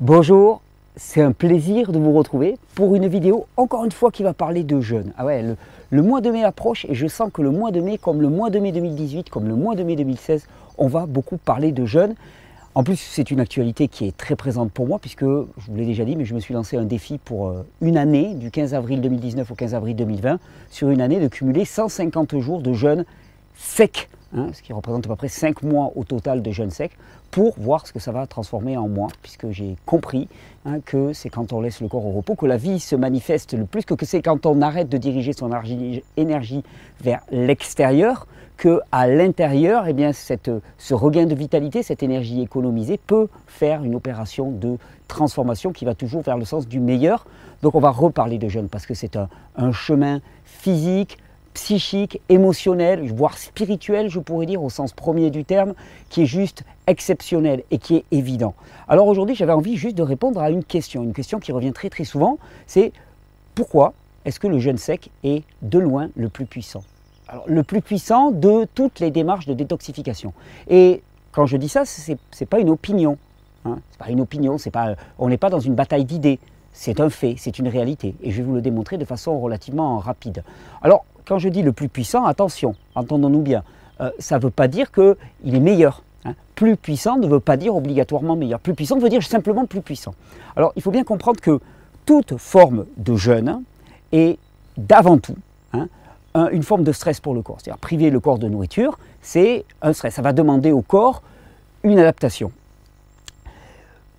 Bonjour, c'est un plaisir de vous retrouver pour une vidéo, encore une fois, qui va parler de jeûne. Ah ouais, le, mois de mai approche et je sens que le mois de mai, comme le mois de mai 2018, comme le mois de mai 2016, on va beaucoup parler de jeûne. En plus, c'est une actualité qui est très présente pour moi, puisque, je vous l'ai déjà dit, mais je me suis lancé un défi pour euh, une année, du 15 avril 2019 au 15 avril 2020, sur une année de cumuler 150 jours de jeûne sec Hein, ce qui représente à peu près 5 mois au total de jeûne sec, pour voir ce que ça va transformer en moi, puisque j'ai compris hein, que c'est quand on laisse le corps au repos que la vie se manifeste le plus, que c'est quand on arrête de diriger son énergie vers l'extérieur, que à l'intérieur, eh bien, ce regain de vitalité, cette énergie économisée peut faire une opération de transformation qui va toujours vers le sens du meilleur. Donc on va reparler de jeûne parce que c'est un chemin physique, psychique, émotionnel, voire spirituel, je pourrais dire au sens premier du terme, qui est juste exceptionnel et qui est évident. Alors aujourd'hui, j'avais envie juste de répondre à une question, une question qui revient très très souvent, c'est pourquoi est-ce que le jeûne sec est de loin le plus puissant? Alors, Le plus puissant de toutes les démarches de détoxification. Et quand je dis ça, ce n'est pas une opinion. Hein c'est pas une opinion, on n'est pas dans une bataille d'idées. C'est un fait, c'est une réalité. Et je vais vous le démontrer de façon relativement rapide. Alors, quand je dis le plus puissant, attention, entendons-nous bien, euh, ça ne veut pas dire qu'il est meilleur. Hein. Plus puissant ne veut pas dire obligatoirement meilleur. Plus puissant veut dire simplement plus puissant. Alors il faut bien comprendre que toute forme de jeûne est d'avant tout hein, une forme de stress pour le corps. C'est-à-dire priver le corps de nourriture, c'est un stress. Ça va demander au corps une adaptation.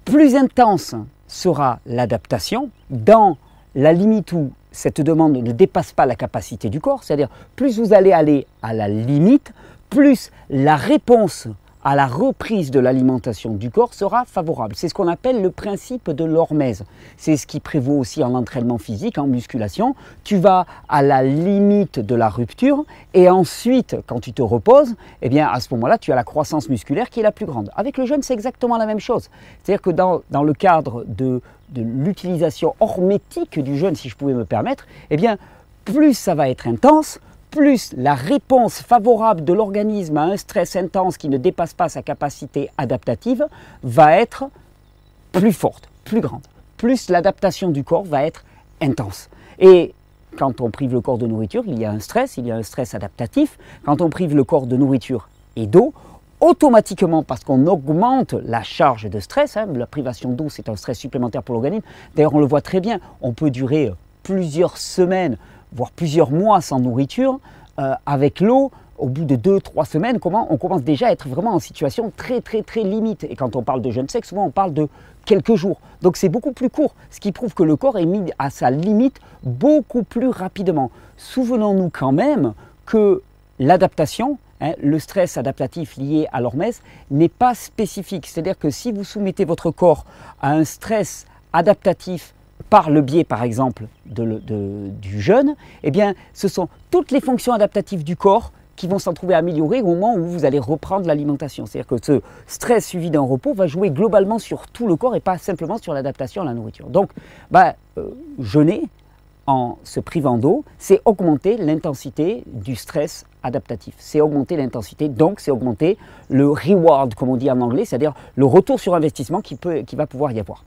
Plus intense sera l'adaptation dans la limite où cette demande ne dépasse pas la capacité du corps, c'est-à-dire plus vous allez aller à la limite, plus la réponse à la reprise de l'alimentation du corps sera favorable. C'est ce qu'on appelle le principe de l'hormèse. C'est ce qui prévaut aussi en entraînement physique, en musculation. Tu vas à la limite de la rupture et ensuite, quand tu te reposes, eh bien à ce moment-là, tu as la croissance musculaire qui est la plus grande. Avec le jeûne, c'est exactement la même chose. C'est-à-dire que dans, dans le cadre de, de l'utilisation hormétique du jeûne, si je pouvais me permettre, eh bien plus ça va être intense, plus la réponse favorable de l'organisme à un stress intense qui ne dépasse pas sa capacité adaptative va être plus forte, plus grande. Plus l'adaptation du corps va être intense. Et quand on prive le corps de nourriture, il y a un stress, il y a un stress adaptatif. Quand on prive le corps de nourriture et d'eau, automatiquement, parce qu'on augmente la charge de stress, hein, la privation d'eau c'est un stress supplémentaire pour l'organisme, d'ailleurs on le voit très bien, on peut durer plusieurs semaines voire plusieurs mois sans nourriture, euh, avec l'eau, au bout de deux, trois semaines, comment on commence déjà à être vraiment en situation très très très limite. Et quand on parle de jeûne sec, souvent on parle de quelques jours. Donc c'est beaucoup plus court, ce qui prouve que le corps est mis à sa limite beaucoup plus rapidement. Souvenons-nous quand même que l'adaptation, hein, le stress adaptatif lié à l'hormèse, n'est pas spécifique. C'est-à-dire que si vous soumettez votre corps à un stress adaptatif par le biais, par exemple, du jeûne, eh bien, ce sont toutes les fonctions adaptatives du corps qui vont s'en trouver améliorées au moment où vous allez reprendre l'alimentation. C'est-à-dire que ce stress suivi d'un repos va jouer globalement sur tout le corps et pas simplement sur l'adaptation à la nourriture. Donc, bah, euh, jeûner en se privant d'eau, c'est augmenter l'intensité du stress adaptatif. C'est augmenter l'intensité, donc c'est augmenter le reward, comme on dit en anglais, c'est-à-dire le retour sur investissement qui, va pouvoir y avoir.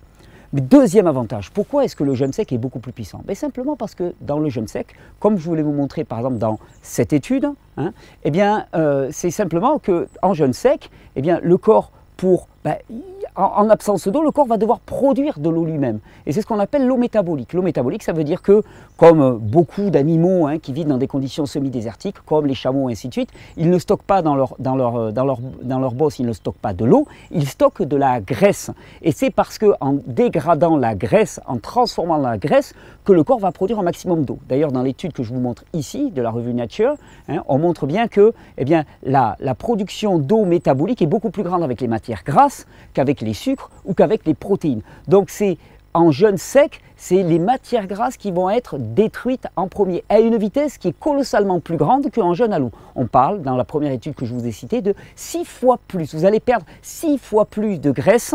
Deuxième avantage, pourquoi est-ce que le jeûne sec est beaucoup plus puissant? Ben Simplement parce que dans le jeûne sec, comme je voulais vous montrer par exemple dans cette étude, hein, eh euh, c'est simplement qu'en jeûne sec, eh bien, le corps, pour ben, en, absence d'eau, le corps va devoir produire de l'eau lui-même. Et c'est ce qu'on appelle l'eau métabolique. L'eau métabolique, ça veut dire que, comme beaucoup d'animaux hein, qui vivent dans des conditions semi-désertiques, comme les chameaux ainsi de suite, ils ne stockent pas dans leur, dans leur, dans leur, dans leur bosse, ils ne stockent pas de l'eau, ils stockent de la graisse. Et c'est parce qu'en dégradant la graisse, en transformant la graisse, que le corps va produire un maximum d'eau. D'ailleurs, dans l'étude que je vous montre ici, de la revue Nature, hein, on montre bien que eh bien, la, la production d'eau métabolique est beaucoup plus grande avec les matières grasses qu'avec les sucres ou qu'avec les protéines. Donc c'est en jeûne sec, c'est les matières grasses qui vont être détruites en premier, à une vitesse qui est colossalement plus grande qu'en jeûne à l'eau. On parle, dans la première étude que je vous ai citée, de 6 fois plus. Vous allez perdre 6 fois plus de graisse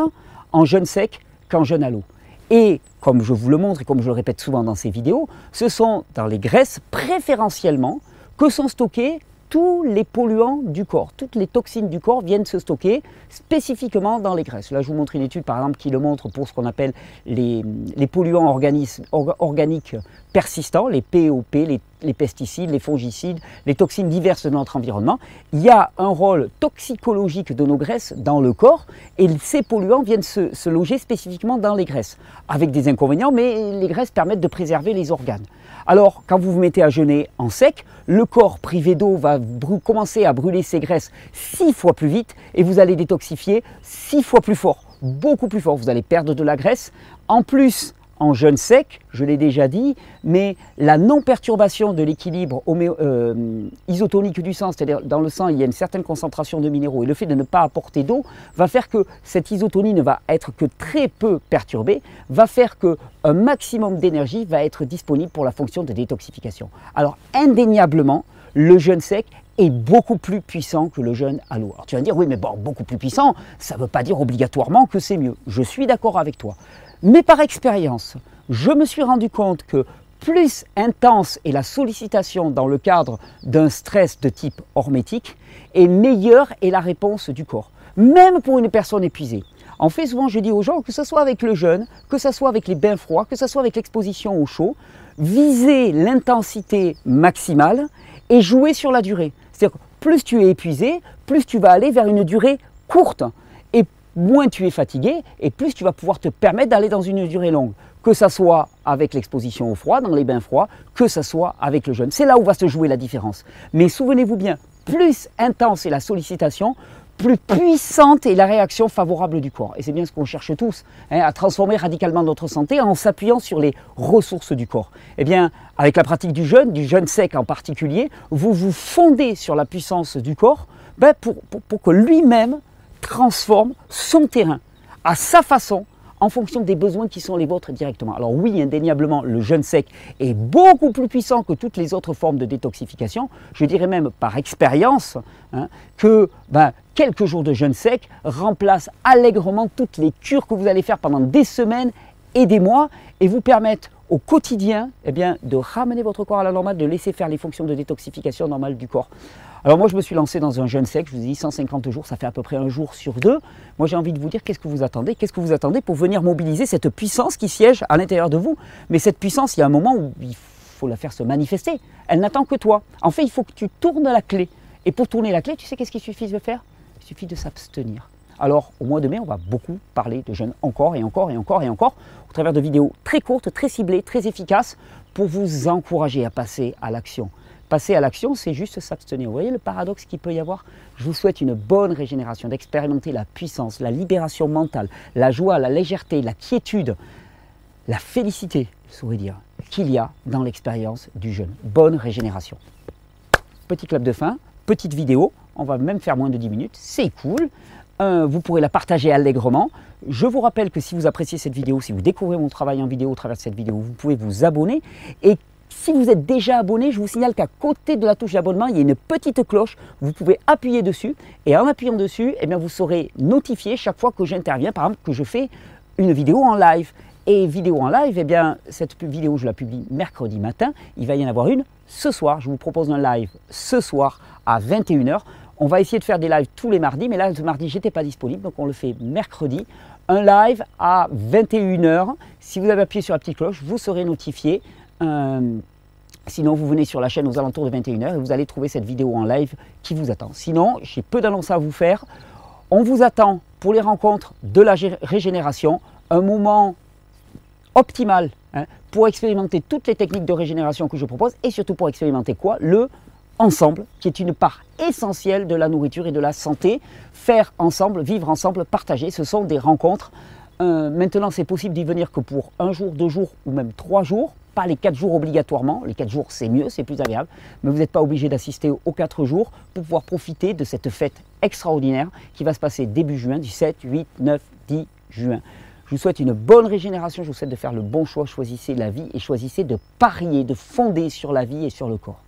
en jeûne sec qu'en jeûne à l'eau. Et comme je vous le montre et comme je le répète souvent dans ces vidéos, ce sont dans les graisses préférentiellement que sont stockées tous les polluants du corps, toutes les toxines du corps viennent se stocker spécifiquement dans les graisses. Là, je vous montre une étude, par exemple, qui le montre pour ce qu'on appelle les, polluants organiques persistants, les POP, les, les, pesticides, les fongicides, les toxines diverses de notre environnement. Il y a un rôle toxicologique de nos graisses dans le corps et ces polluants viennent se loger spécifiquement dans les graisses, avec des inconvénients, mais les graisses permettent de préserver les organes. Alors, quand vous vous mettez à jeûner en sec, le corps privé d'eau va commencer à brûler ses graisses six fois plus vite et vous allez détoxifier six fois plus fort, beaucoup plus fort. Vous allez perdre de la graisse. En plus, en jeûne sec, je l'ai déjà dit, mais la non-perturbation de l'équilibre euh, isotonique du sang, c'est-à-dire dans le sang il y a une certaine concentration de minéraux, et le fait de ne pas apporter d'eau va faire que cette isotonie ne va être que très peu perturbée, va faire que un maximum d'énergie va être disponible pour la fonction de détoxification. Alors indéniablement, le jeûne sec est beaucoup plus puissant que le jeûne à l'eau. Alors tu vas dire, oui, mais bon, beaucoup plus puissant, ça ne veut pas dire obligatoirement que c'est mieux. Je suis d'accord avec toi. Mais par expérience, je me suis rendu compte que plus intense est la sollicitation dans le cadre d'un stress de type hormétique, et meilleure est la réponse du corps, même pour une personne épuisée. En fait, souvent, je dis aux gens que ce soit avec le jeûne, que ce soit avec les bains froids, que ce soit avec l'exposition au chaud, visez l'intensité maximale et jouez sur la durée. C'est-à-dire plus tu es épuisé, plus tu vas aller vers une durée courte moins tu es fatigué et plus tu vas pouvoir te permettre d'aller dans une durée longue. Que ce soit avec l'exposition au froid, dans les bains froids, que ce soit avec le jeûne. C'est là où va se jouer la différence. Mais souvenez-vous bien, plus intense est la sollicitation, plus puissante est la réaction favorable du corps. Et c'est bien ce qu'on cherche tous, hein, à transformer radicalement notre santé en s'appuyant sur les ressources du corps. Eh bien, avec la pratique du jeûne, du jeûne sec en particulier, vous vous fondez sur la puissance du corps ben, pour que lui-même transforme son terrain à sa façon en fonction des besoins qui sont les vôtres directement. Alors oui, indéniablement, le jeûne sec est beaucoup plus puissant que toutes les autres formes de détoxification. Je dirais même par expérience hein, que ben, quelques jours de jeûne sec remplacent allègrement toutes les cures que vous allez faire pendant des semaines et des mois et vous permettent au quotidien eh de ramener votre corps à la normale, de laisser faire les fonctions de détoxification normale du corps. Alors moi je me suis lancé dans un jeûne sec, je vous ai dit 150 jours, ça fait à peu près un jour sur deux. Moi j'ai envie de vous dire qu'est-ce que vous attendez? Qu'est-ce que vous attendez pour venir mobiliser cette puissance qui siège à l'intérieur de vous? Mais cette puissance, il y a un moment où il faut la faire se manifester. Elle n'attend que toi. En fait, il faut que tu tournes la clé. Et pour tourner la clé, tu sais qu'est-ce qu'il suffit de faire? Il suffit de s'abstenir. Alors, au mois de mai, on va beaucoup parler de jeûne encore et encore et encore et encore, au travers de vidéos très courtes, très ciblées, très efficaces, pour vous encourager à passer à l'action. Passer à l'action, c'est juste s'abstenir. Vous voyez le paradoxe qu'il peut y avoir? Je vous souhaite une bonne régénération, d'expérimenter la puissance, la libération mentale, la joie, la légèreté, la quiétude, la félicité, dire, qu'il y a dans l'expérience du jeûne. Bonne régénération. Petit club de fin, petite vidéo, on va même faire moins de 10 minutes, c'est cool. vous pourrez la partager allègrement. Je vous rappelle que si vous appréciez cette vidéo, si vous découvrez mon travail en vidéo au travers de cette vidéo, vous pouvez vous abonner et si vous êtes déjà abonné, je vous signale qu'à côté de la touche d'abonnement, il y a une petite cloche. Vous pouvez appuyer dessus et en appuyant dessus, eh bien, vous serez notifié chaque fois que j'interviens, par exemple que je fais une vidéo en live. Et vidéo en live, eh bien, cette vidéo, je la publie mercredi matin. Il va y en avoir une ce soir. Je vous propose un live ce soir à 21h. On va essayer de faire des lives tous les mardis, mais là, ce mardi, j'étais pas disponible, donc on le fait mercredi. Un live à 21h. Si vous avez appuyé sur la petite cloche, vous serez notifié. Euh, sinon, vous venez sur la chaîne aux alentours de 21h et vous allez trouver cette vidéo en live qui vous attend. Sinon, j'ai peu d'annonces à vous faire. On vous attend pour les rencontres de la régénération, un moment optimal hein, pour expérimenter toutes les techniques de régénération que je propose et surtout pour expérimenter quoi? Le ensemble, qui est une part essentielle de la nourriture et de la santé. Faire ensemble, vivre ensemble, partager, ce sont des rencontres. Euh, maintenant, c'est possible d'y venir que pour un jour, deux jours ou même trois jours pas les 4 jours obligatoirement. Les 4 jours, c'est mieux, c'est plus agréable. Mais vous n'êtes pas obligé d'assister aux 4 jours pour pouvoir profiter de cette fête extraordinaire qui va se passer début juin, du 7, 8, 9, 10 juin. Je vous souhaite une bonne régénération, je vous souhaite de faire le bon choix, choisissez la vie et choisissez de parier, de fonder sur la vie et sur le corps.